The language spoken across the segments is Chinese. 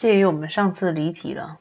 介于我们上次离题了，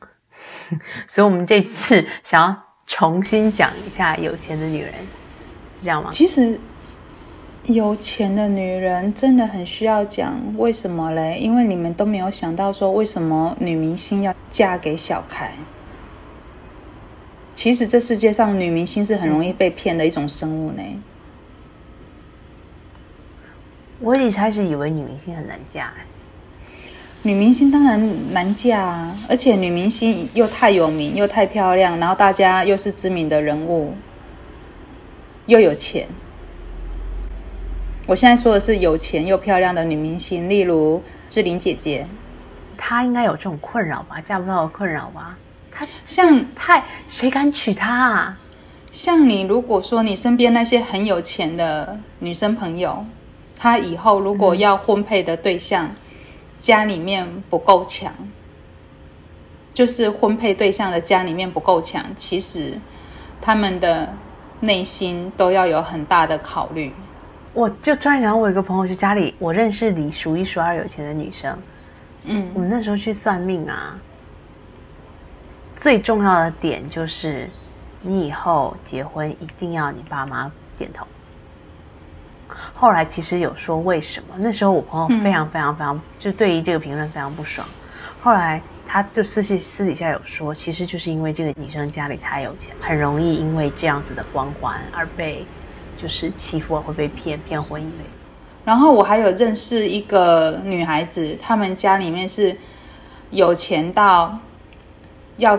所以我们这次想要重新讲一下有钱的女人，是这样吗？其实有钱的女人真的很需要讲，为什么嘞？因为你们都没有想到说，为什么女明星要嫁给小开？其实这世界上女明星是很容易被骗的一种生物呢。我一开始以为女明星很难嫁、欸，女明星当然难嫁啊，而且女明星又太有名，又太漂亮，然后大家又是知名的人物，又有钱。我现在说的是有钱又漂亮的女明星，例如志玲姐姐，她应该有这种困扰吧？嫁不到的困扰吧？她像太谁敢娶她啊？像你，如果说你身边那些很有钱的女生朋友，她以后如果要婚配的对象，家里面不够强，就是婚配对象的家里面不够强，其实他们的内心都要有很大的考虑。我就突然想到，我有一个朋友，就家里我认识里数一数二有钱的女生。嗯我们那时候去算命啊，最重要的点就是，你以后结婚一定要你爸妈点头。后来其实有说为什么，那时候我朋友非常非常非常，就对于这个评论非常不爽。后来他就私信私底下有说，其实就是因为这个女生家里太有钱，很容易因为这样子的光环而被就是欺负，会被骗骗婚姻类。然后我还有认识一个女孩子，她们家里面是有钱到要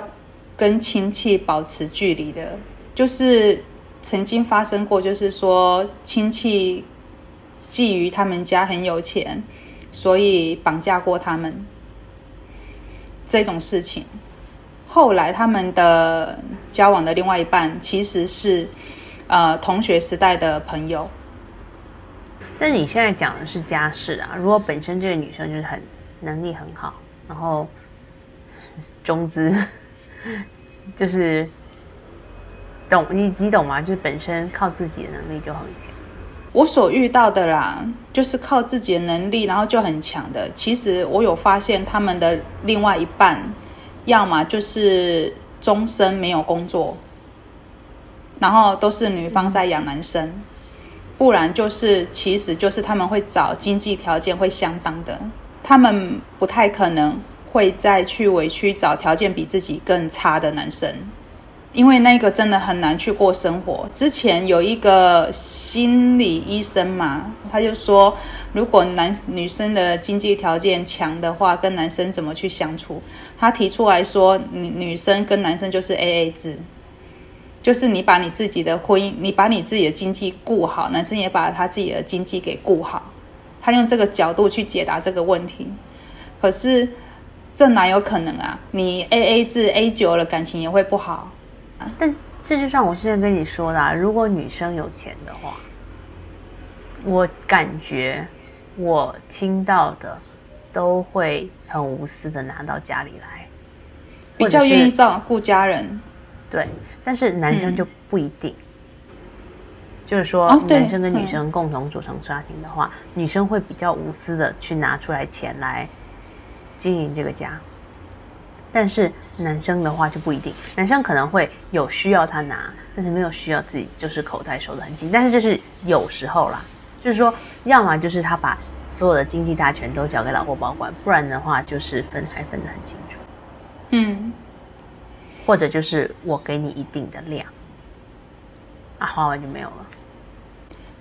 跟亲戚保持距离的，就是曾经发生过，就是说亲戚觊觎他们家很有钱，所以绑架过他们这种事情。后来他们的交往的另外一半其实是呃同学时代的朋友。但你现在讲的是家世啊，如果本身这个女生就是很能力很好，然后中资，就是懂你你懂吗？就是本身靠自己的能力就很强。我所遇到的啦，就是靠自己的能力，然后就很强的。其实我有发现他们的另外一半，要么就是终身没有工作，然后都是女方在养男生，不然就是其实就是他们会找经济条件会相当的，他们不太可能会再去委屈找条件比自己更差的男生。因为那个真的很难去过生活。之前有一个心理医生嘛，他就说，如果男女生的经济条件强的话，跟男生怎么去相处？他提出来说，女女生跟男生就是 A A 制，就是你把你自己的婚姻，你把你自己的经济顾好，男生也把他自己的经济给顾好。他用这个角度去解答这个问题，可是这哪有可能啊？你 A A 制 A 久了，感情也会不好。但这就像我之前跟你说的、啊，如果女生有钱的话，我感觉我听到的都会很无私的拿到家里来，比较愿意照顾家人。对，但是男生就不一定。就是说，哦男生跟女生共同组成家庭的话，女生会比较无私的去拿出来钱来经营这个家。但是男生的话就不一定，男生可能会有需要他拿，但是没有需要自己就是口袋收的很紧。但是就是有时候啦，就是说，要么就是他把所有的经济大权都交给老婆保管，不然的话就是分还分得很清楚，嗯，或者就是我给你一定的量，啊，花完就没有了。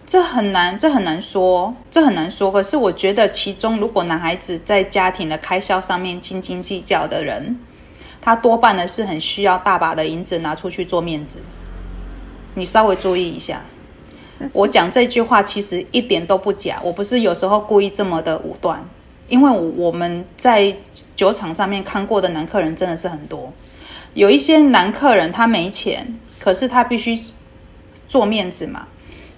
这很难，这很难说，这很难说。可是我觉得，其中如果男孩子在家庭的开销上面斤斤计较的人，他多半呢是很需要大把的银子拿出去做面子。你稍微注意一下，我讲这句话其实一点都不假，我不是有时候故意这么的武断，因为我们在酒场上面看过的男客人真的是很多，有一些男客人他没钱，可是他必须做面子嘛。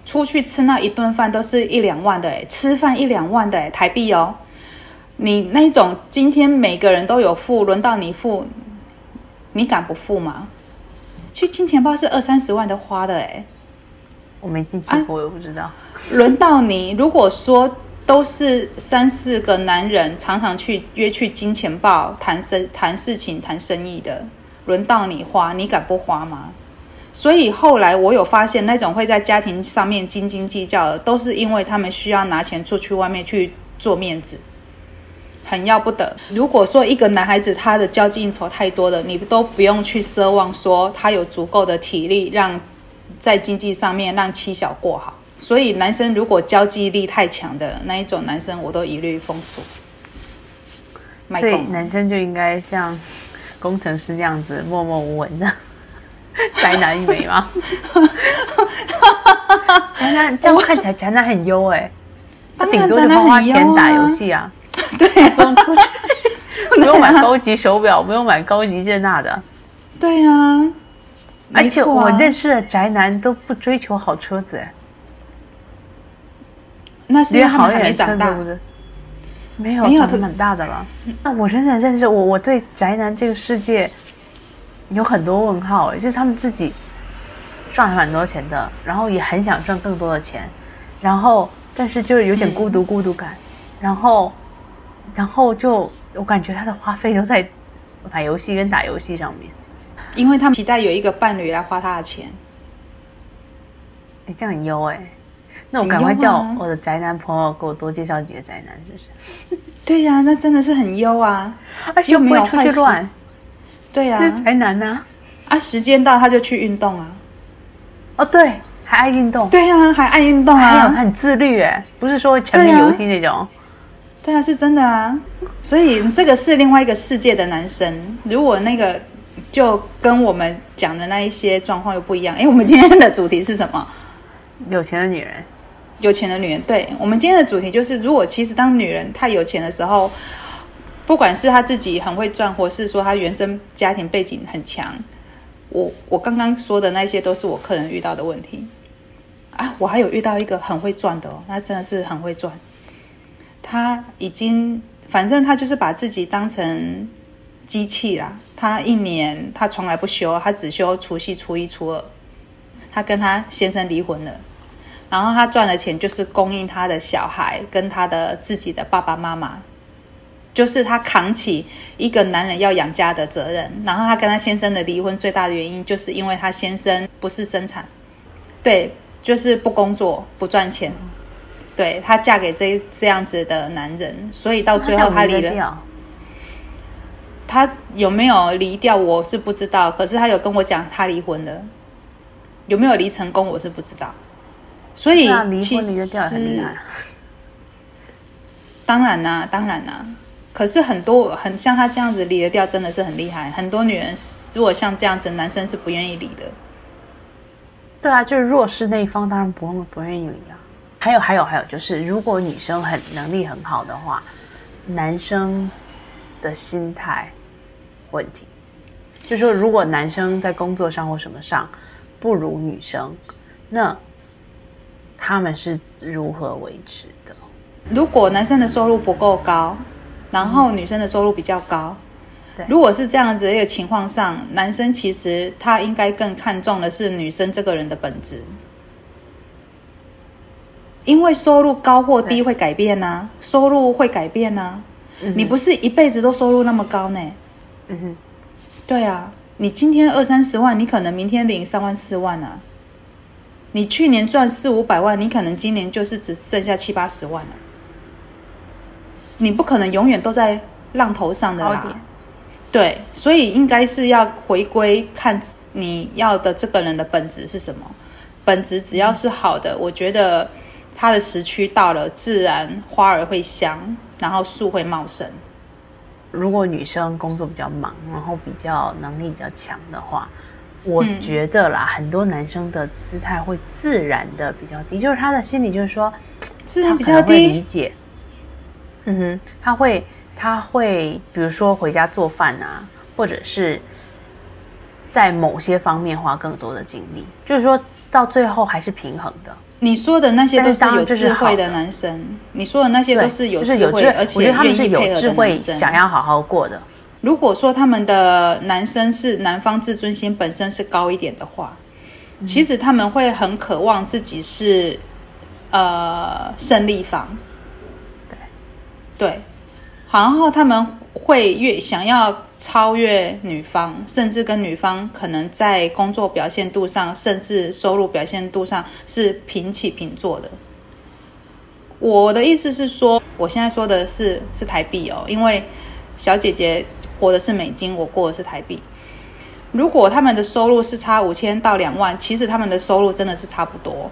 出去吃那一顿饭都是一两万的哎，吃饭一两万的哎，台币哦。你那种今天每个人都有付，轮到你付，你敢不付吗？去金钱豹是二三十万的花的哎，我没进去过，我也不知道。轮到你，如果说都是三四个男人常常去约去金钱豹谈生谈事情谈生意的，轮到你花，你敢不花吗？所以后来我有发现，那种会在家庭上面斤斤计较的，都是因为他们需要拿钱出去外面去做面子，很要不得。如果说一个男孩子他的交际应酬太多了，你都不用去奢望说他有足够的体力让在经济上面让妻小过好。所以男生如果交际力太强的那一种男生，我都一律 封锁。所以男生就应该像工程师那样子默默无闻的 宅男一枚吗？宅男这样看起来宅男很优哎，他顶多就花花钱打游戏啊，对，不用出去，不用买高级手表，不用买高级这那的。对呀，而且我认识的宅男都不追求好车子哎。那是因为他没长大，没有，没有，蛮大的了。那我真的认识我，我对宅男这个世界有很多问号哎，就是他们自己赚很多钱的，然后也很想赚更多的钱，然后但是就是有点孤独孤独感，然后然后就我感觉他的花费都在买游戏跟打游戏上面，因为他们期待有一个伴侣来花他的钱。哎，这样很优哎。那我赶快叫我的宅男朋友给我多介绍几个宅男，是不是？对呀，那真的是很优啊，而且又没有出去乱。对呀，才难呢？啊，时间到他就去运动啊。哦，对，还爱运动。对呀，还爱运动啊，还很自律哎，不是说沉迷游戏那种。对啊，是真的啊。所以这个是另外一个世界的男生。如果那个就跟我们讲的那一些状况又不一样。哎，我们今天的主题是什么？有钱的女人。有钱的女人，对我们今天的主题就是：如果其实当女人太有钱的时候，不管是他自己很会赚，或是说他原生家庭背景很强，我我刚刚说的那些都是我客人遇到的问题啊。我还有遇到一个很会赚的哦，那真的是很会赚。他已经反正他就是把自己当成机器啦。他一年他从来不休，他只休除夕、初一、初二。他跟他先生离婚了。然后他赚的钱就是供应他的小孩跟他的自己的爸爸妈妈，就是她扛起一个男人要养家的责任。然后她跟她先生的离婚最大的原因，就是因为她先生不是生产，对，就是不工作不赚钱，对她嫁给这这样子的男人，所以到最后她离了。他有没有离掉我是不知道，可是他有跟我讲他离婚了，有没有离成功我是不知道。所以其实，当然啦，当然啦。可是很多很像他这样子离得掉，真的是很厉害。很多女人如果像这样子，男生是不愿意离的。对啊，就是弱势那一方当然不不愿意离啊。还有还有还有，就是如果女生很能力很好的话，男生的心态问题，就说如果男生在工作上或什么上不如女生，那。他们是如何维持的？如果男生的收入不够高，然后女生的收入比较高，如果是这样子一个情况上，男生其实他应该更看重的是女生这个人的本质，因为收入高或低会改变呐，收入会改变呐，你不是一辈子都收入那么高呢？嗯哼，对啊，你今天二三十万，你可能明天领三万四万啊。你去年赚四五百万，你可能今年就是只剩下七八十万了。你不可能永远都在浪头上的啦。对，所以应该是要回归看你要的这个人的本质是什么。本质只要是好的，我觉得他的时区到了，自然花儿会香，然后树会茂盛。如果女生工作比较忙，然后比较能力比较强的话。我觉得啦，很多男生的姿态会自然的比较低，就是他的心里就是说，自然比较低，理解。嗯哼，他会他会，比如说回家做饭啊，或者是在某些方面花更多的精力，就是说到最后还是平衡的。你说的那些都是有智慧的。男生，你说的那些都是有智慧，而且愿意配合的男生，想要好好过的。如果说他们的男生是男方自尊心本身是高一点的话，其实他们会很渴望自己是呃胜利方，对，然后他们会越想要超越女方，甚至跟女方可能在工作表现度上，甚至收入表现度上是平起平坐的。我的意思是说，我现在说的是是台币哦，因为小姐姐活的是美金，我过的是台币。如果他们的收入是差五千到两万，其实他们的收入真的是差不多。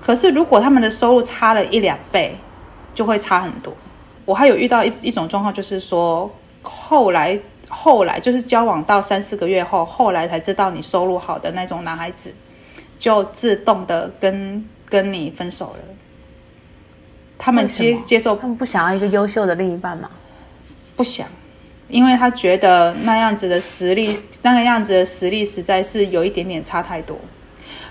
可是如果他们的收入差了一两倍，就会差很多。我还有遇到一一种状况，就是说后来后来就是交往到三四个月后，后来才知道你收入好的那种男孩子，就自动的跟跟你分手了。他们接接受，他们不想要一个优秀的另一半吗？不想，因为他觉得那样子的实力，那个样子的实力实在是有一点点差太多。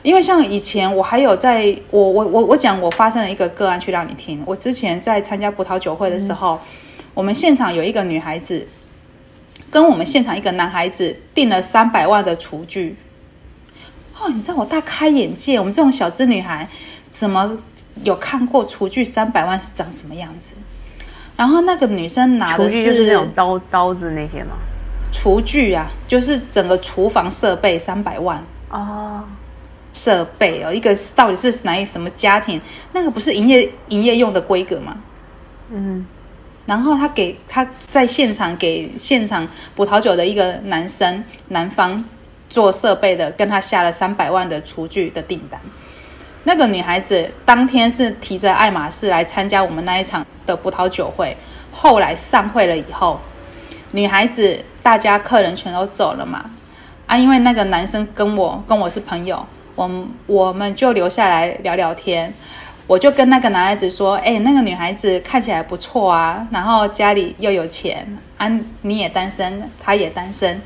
因为像以前我还有在，我我我我讲我发生了一个个案去让你听。我之前在参加葡萄酒会的时候，我们现场有一个女孩子，跟我们现场一个男孩子订了三百万的厨具。哦，你知道我大开眼界，我们这种小资女孩怎么有看过厨具三百万是长什么样子？然后那个女生拿的是那种刀刀子那些吗？厨具啊，就是整个厨房设备三百万哦。设备哦，一个到底是哪一什么家庭？那个不是营业营业用的规格吗？嗯，然后他给他在现场给现场葡萄酒的一个男生男方做设备的，跟他下了三百万的厨具的订单。那个女孩子当天是提着爱马仕来参加我们那一场的葡萄酒会，后来散会了以后，女孩子大家客人全都走了嘛，啊，因为那个男生跟我跟我是朋友。我我们就留下来聊聊天，我就跟那个男孩子说：“哎，那个女孩子看起来不错啊，然后家里又有钱啊，你也单身，她也单身，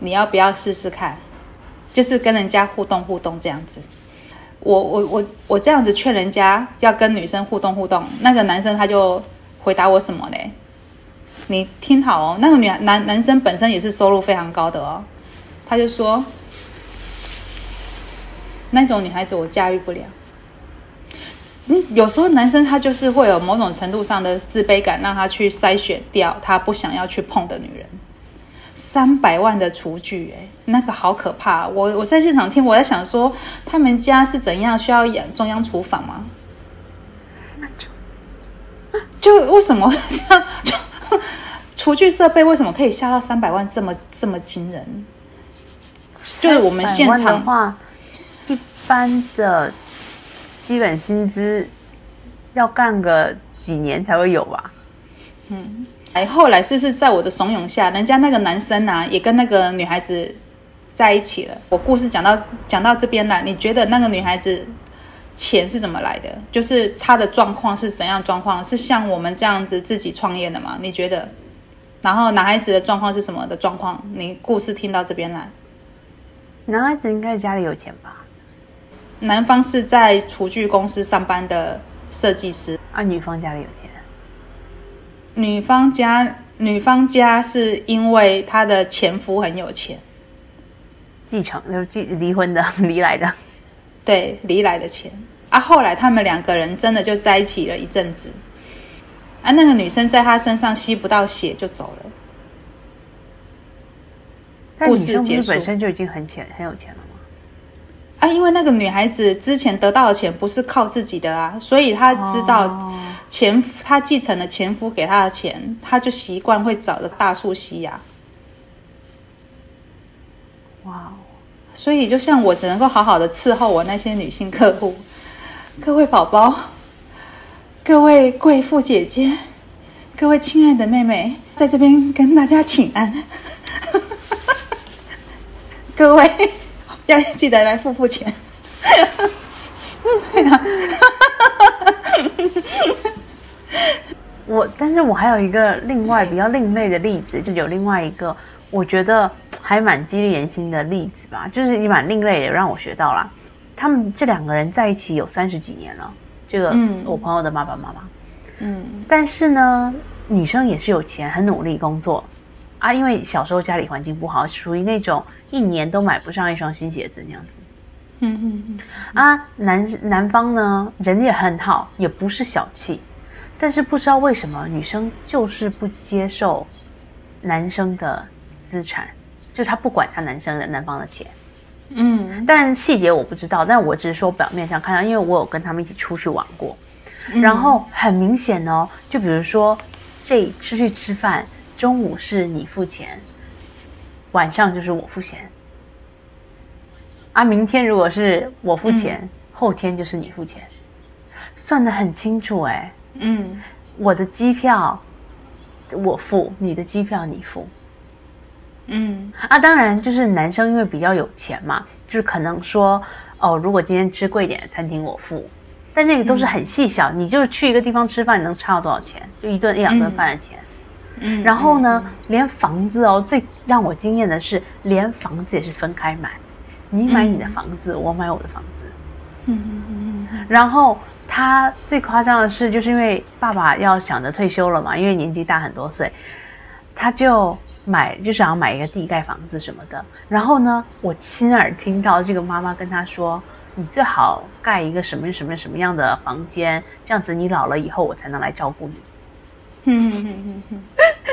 你要不要试试看？就是跟人家互动互动这样子。”我我我我这样子劝人家要跟女生互动互动，那个男生他就回答我什么嘞？你听好哦，那个女男男生本身也是收入非常高的哦，他就说。那种女孩子我驾驭不了。嗯有时候男生他就是会有某种程度上的自卑感，让他去筛选掉他不想要去碰的女人。三百万的厨具，哎，那个好可怕！我我在现场听，我在想说，他们家是怎样需要养中央厨房吗？就为什么像厨具设备为什么可以下到三百万这么这么惊人？就是我们现场。般的基本薪资要干个几年才会有吧？嗯，哎，后来是不是在我的怂恿下，人家那个男生啊，也跟那个女孩子在一起了？我故事讲到讲到这边了，你觉得那个女孩子钱是怎么来的？就是她的状况是怎样状况？是像我们这样子自己创业的吗？你觉得？然后男孩子的状况是什么的状况？你故事听到这边来，男孩子应该家里有钱吧？男方是在厨具公司上班的设计师，啊，女方家里有钱。女方家，女方家是因为她的前夫很有钱，继承就继离婚的 离来的，对，离来的钱。啊，后来他们两个人真的就在一起了一阵子，啊，那个女生在他身上吸不到血就走了。故事结束，本身就已经很钱很有钱了。啊，因为那个女孩子之前得到的钱不是靠自己的啊，所以她知道前夫她继承了前夫给她的钱，她就习惯会找个大树吸呀。哇，所以就像我只能够好好的伺候我那些女性客户，各位宝宝，各位贵妇姐姐，各位亲爱的妹妹，在这边跟大家请安，各位。要记得来付付钱。我，但是我还有一个另外比较另类的例子，就有另外一个我觉得还蛮激励人心的例子吧，就是也蛮另类的，让我学到了。他们这两个人在一起有三十几年了，这个我朋友的爸爸妈妈，嗯，但是呢，女生也是有钱，很努力工作啊，因为小时候家里环境不好，属于那种。一年都买不上一双新鞋子那样子，嗯嗯嗯啊，男男方呢人也很好，也不是小气，但是不知道为什么女生就是不接受男生的资产，就是他不管他男生的男方的钱。嗯但细节我不知道，但我只是说表面上看到，因为我有跟他们一起出去玩过，然后很明显哦，就比如说这出去吃饭，中午是你付钱，晚上就是我付钱，啊，明天如果是我付钱，后天就是你付钱，算得很清楚哎，嗯。我的机票我付，你的机票你付，嗯。啊，当然就是男生因为比较有钱嘛，就是可能说哦，如果今天吃贵一点的餐厅我付，但那个都是很细小，你就是去一个地方吃饭，你能差到多少钱？就一顿一两顿饭的钱。嗯，然后呢，连房子哦，最让我惊艳的是，连房子也是分开买，你买你的房子，我买我的房子。嗯嗯嗯嗯然后他最夸张的是，就是因为爸爸要想着退休了嘛，因为年纪大很多岁，他就买就想要买一个地盖房子什么的。然后呢，我亲耳听到这个妈妈跟他说：“你最好盖一个什么什么什么样的房间，这样子你老了以后我才能来照顾你。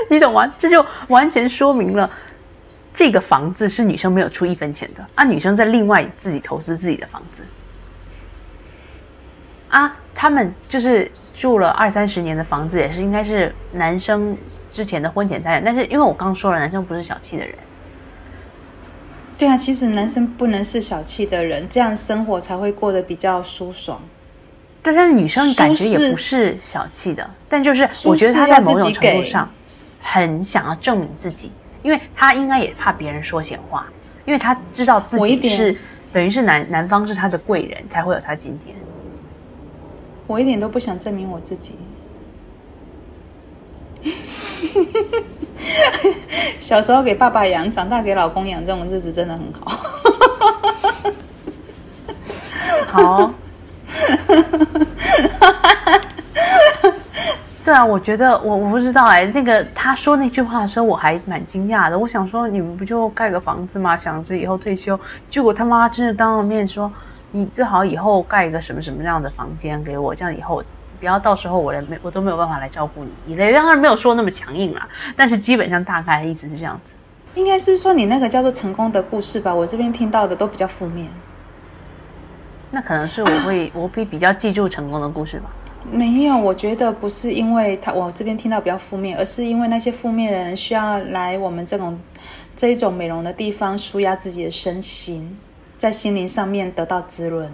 嗯嗯嗯”你懂吗？这就完全说明了。这个房子是女生没有出一分钱的啊，女生在另外自己投资自己的房子啊，他们就是住了二三十年的房子，也是应该是男生之前的婚前财产，但是因为我刚说了，男生不是小气的人，对啊，其实男生不能是小气的人，这样生活才会过得比较舒爽。对，但是女生感觉也不是小气的，但就是我觉得她在某种程度上很想要证明自己，因为他应该也怕别人说闲话，因为他知道自己是等于是男男方是他的贵人，才会有他今天。我一点都不想证明我自己。小时候给爸爸养，长大给老公养，这种日子真的很好。好，对啊，我觉得我我不知道哎、那个他说那句话的时候，我还蛮惊讶的。我想说，你们不就盖个房子吗？想着以后退休，结果他妈真的当了面说，你最好以后盖一个什么什么样的房间给我，这样以后不要到时候我连没我都没有办法来照顾你一类。当然没有说那么强硬啦，但是基本上大概的意思是这样子。应该是说你那个叫做成功的故事吧，我这边听到的都比较负面。那可能是我会、我会比较记住成功的故事吧。没有，我觉得不是因为他我这边听到比较负面，而是因为那些负面的人需要来我们这种这一种美容的地方舒压自己的身心，在心灵上面得到滋润。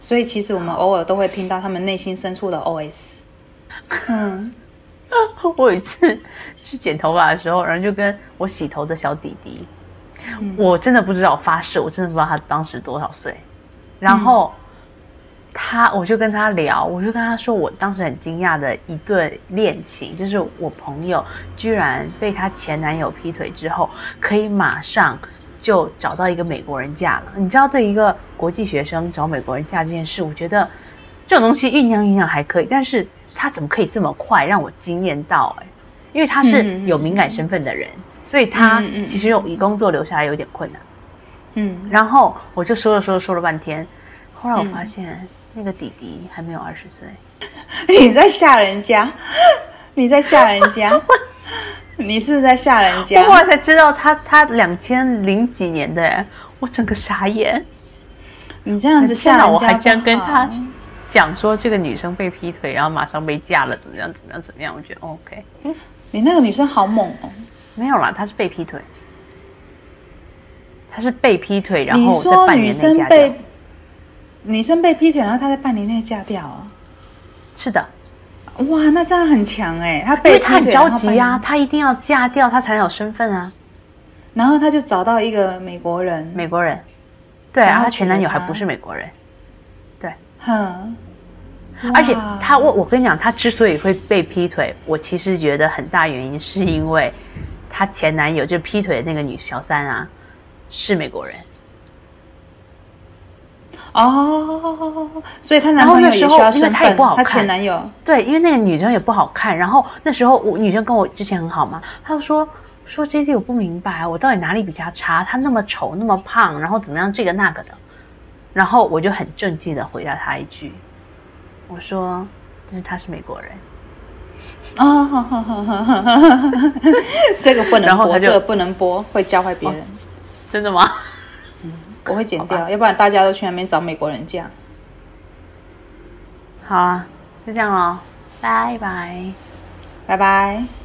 所以其实我们偶尔都会听到他们内心深处的 OS。嗯，我有一次去剪头发的时候，然后就跟我洗头的小弟弟，我真的不知道，我发誓，我真的不知道他当时多少岁。然后他，我就跟他聊，我就跟他说，我当时很惊讶的一对恋情，就是我朋友居然被她前男友劈腿之后，可以马上就找到一个美国人嫁了。你知道，对一个国际学生找美国人嫁这件事，我觉得这种东西酝酿酝酿还可以，但是他怎么可以这么快让我惊艳到、欸？因为他是有敏感身份的人，所以他其实用以工作留下来有点困难。嗯，然后我就说了说了说了半天，后来我发现、那个弟弟还没有二十岁。你在吓人家，你在吓人家，你是在吓人我家后。来才知道他他两千零几年的，哎我整个傻眼。你这样子吓人家，我还这样跟他讲说这个女生被劈腿，然后马上被嫁了，怎么样怎么样怎么样？我觉得 OK，你那个女生好猛哦。没有啦，她是被劈腿，她是被劈腿，然你后在半年内嫁掉。女生被劈腿，然后她在半年内嫁掉啊？是的，哇，那这样很强哎、她因被因为她很着急啊，她一定要嫁掉，她才能有身份啊。然后她就找到一个美国人，美国人，对啊，然后她前男友还不是美国人，对。哼，而且哇。她我我跟你讲，她之所以会被劈腿，我其实觉得很大原因是因为她前男友就劈腿的那个女小三啊是美国人，哦，所以她男朋友也需要身份她也不好，她前男友对，因为那个女生也不好看，然后那时候我女生跟我之前很好嘛，她就说说 J J 我不明白，我到底哪里比她差？她那么丑，那么胖，然后怎么样这个那个的，然后我就很正经的回答她一句，我说但是她是美国人。啊，哈哈哈哈哈哈！这个不能播，然后他就这个不能播，会教坏别人。真的吗？我会剪掉，要不然大家都去那边找美国人嫁。好啊，就这样喽，拜拜。拜拜。